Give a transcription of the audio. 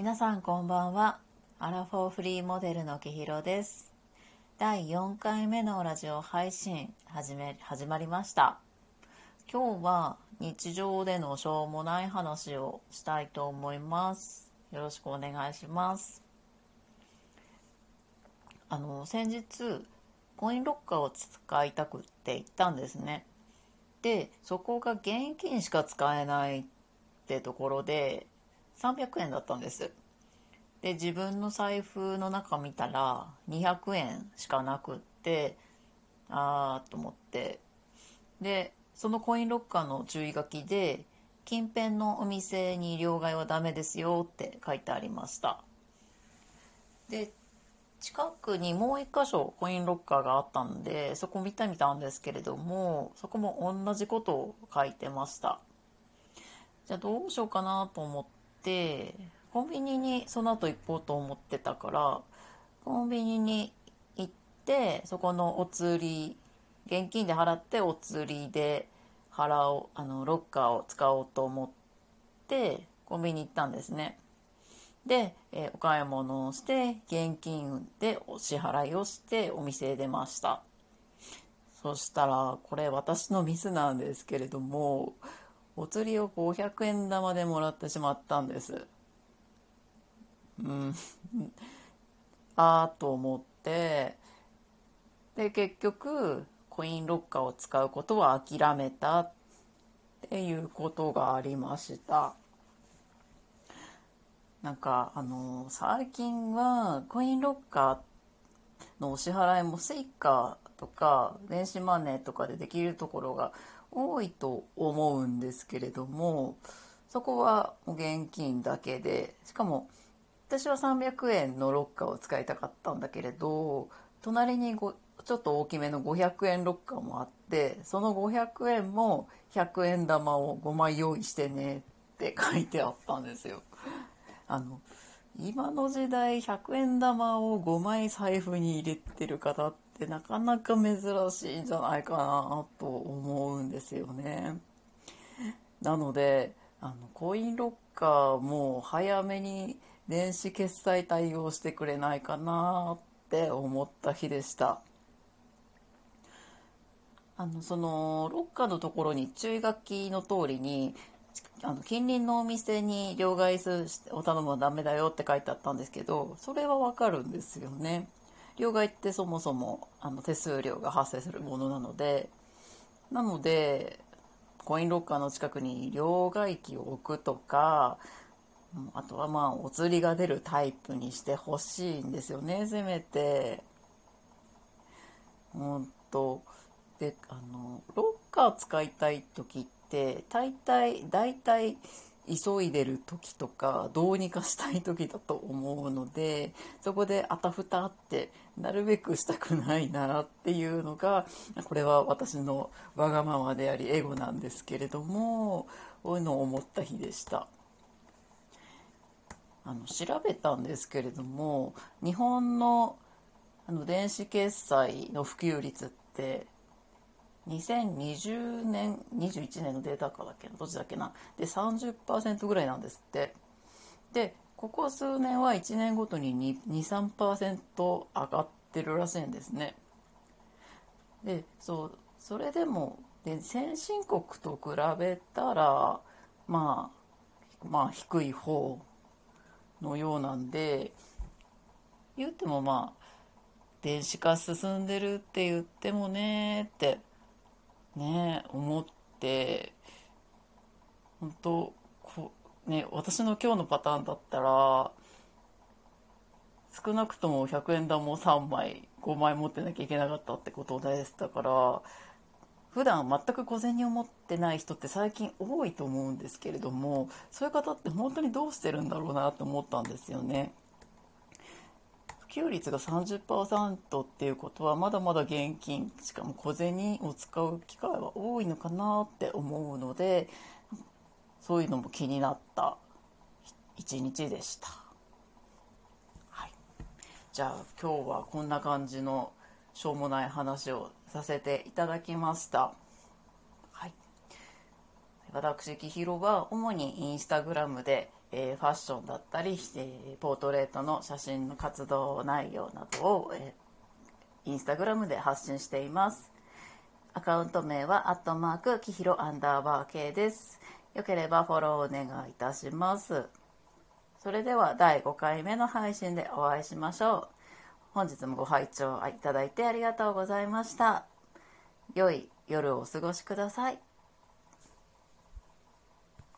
皆さんこんばんは。アラフォーフリーモデルのきひろです。第4回目のラジオ配信始め始まりました。今日は日常でのしょうもない話をしたいと思います。よろしくお願いします。あの先日コインロッカーを使いたくって行ったんですね。でそこが現金しか使えないってところで300円だったんです。で自分の財布の中見たら200円しかなくってああと思って。でそのコインロッカーの注意書きで近辺のお店に両替はダメですよって書いてありました。で近くにもう一箇所コインロッカーがあったんでそこ見てみたんですけれどもそこも同じことを書いてました。じゃあどうしようかなと思ってコンビニにその後行こうと思ってたからコンビニに行ってそこのお釣り現金で払ってお釣りで払おうあのロッカーを使おうと思ってコンビニ行ったんですね。で、えー、お買い物をして現金でお支払いをしてお店へ出ました。そしたらこれ私のミスなんですけれどもお釣りを500円玉でもらってしまったんです。うん。ああと思って。で結局コインロッカーを使うことは諦めたっていうことがありました。なんかあの最近はコインロッカーのお支払いも Suica とか電子マネーとかでできるところが多いと思うんですけれどもそこは現金だけでしかも私は300円のロッカーを使いたかったんだけれど隣にごちょっと大きめの500円ロッカーもあってその500円も100円玉を5枚用意してねって書いてあったんですよ。あの今の時代100円玉を5枚財布に入れてる方ってなかなか珍しいんじゃないかなと思うんですよね。なのであのコインロッカーも早めに電子決済対応してくれないかなって思った日でした。あのそのロッカーのところに注意書きの通りにあの近隣のお店に両替を頼むのはダメだよって書いてあったんですけどそれはわかるんですよね。両替ってそもそもあの手数料が発生するものなのでなのでコインロッカーの近くに両替機を置くとかあとはまあお釣りが出るタイプにしてほしいんですよねせめて。うんとであのロッカー使いたい時って大体大体急いでる時とかどうにかしたい時だと思うのでそこであたふたってなるべくしたくないなっていうのがこれは私のわがままでありエゴなんですけれどもこういうのを思った日でした。あの調べたんですけれども日本のあの電子決済の普及率って2020年21年のデータかだっけなどっちだっけな。で30%ぐらいなんですって。でここ数年は1年ごとに23%上がってるらしいんですね。でそうそれでもで先進国と比べたらまあまあ低い方のようなんで言ってもまあ電子化進んでるって言ってもねってね思って本当こね私の今日のパターンだったら少なくとも100円玉を3枚5枚持ってなきゃいけなかったってことでしたから普段全く小銭を持ってない人って最近多いと思うんですけれどもそういう方って本当にどうしてるんだろうなと思ったんですよね。普及率が30%っていうことはまだまだ現金しかも小銭を使う機会は多いのかなって思うのでそういうのも気になった一日でした。はい、じゃあ今日はこんな感じのしょうもない話をさせていただきました。私、きひろは主にインスタグラムで、えー、ファッションだったり、えー、ポートレートの写真の活動内容などを、えー、インスタグラムで発信しています。アカウント名は、アットマーク、きひろアンダーバー K です。よければフォローお願いいたします。それでは第5回目の配信でお会いしましょう。本日もご拝聴いただいてありがとうございました。良い夜をお過ごしください。